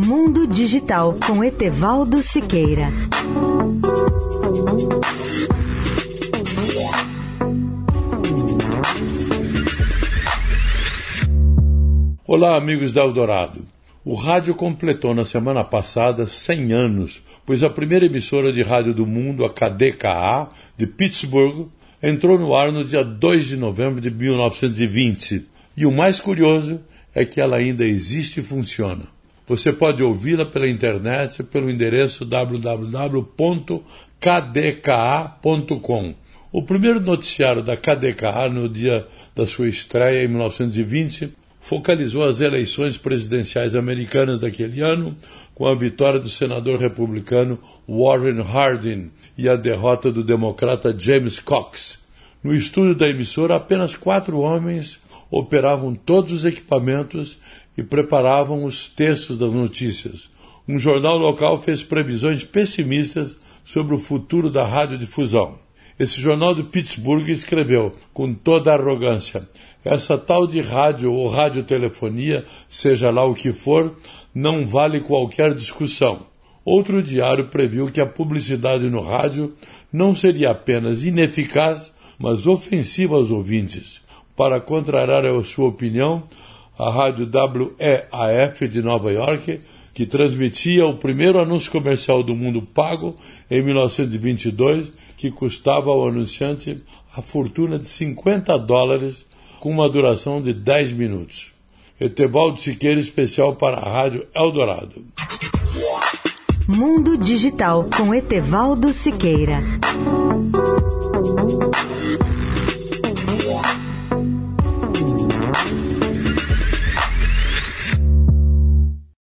Mundo Digital com Etevaldo Siqueira. Olá, amigos da Eldorado. O rádio completou na semana passada 100 anos, pois a primeira emissora de rádio do mundo, a KDKA, de Pittsburgh, entrou no ar no dia 2 de novembro de 1920. E o mais curioso é que ela ainda existe e funciona. Você pode ouvi-la pela internet pelo endereço www.kdka.com. O primeiro noticiário da KDKA no dia da sua estreia em 1920 focalizou as eleições presidenciais americanas daquele ano, com a vitória do senador republicano Warren Harding e a derrota do democrata James Cox. No estúdio da emissora, apenas quatro homens operavam todos os equipamentos e preparavam os textos das notícias. Um jornal local fez previsões pessimistas sobre o futuro da radiodifusão. Esse jornal de Pittsburgh escreveu, com toda arrogância, essa tal de rádio ou radiotelefonia, seja lá o que for, não vale qualquer discussão. Outro diário previu que a publicidade no rádio não seria apenas ineficaz, mas ofensiva aos ouvintes. Para contrariar a sua opinião, a rádio WEAF de Nova York que transmitia o primeiro anúncio comercial do mundo pago em 1922, que custava ao anunciante a fortuna de 50 dólares com uma duração de 10 minutos. Etevaldo Siqueira, especial para a Rádio Eldorado. Mundo Digital com Etevaldo Siqueira.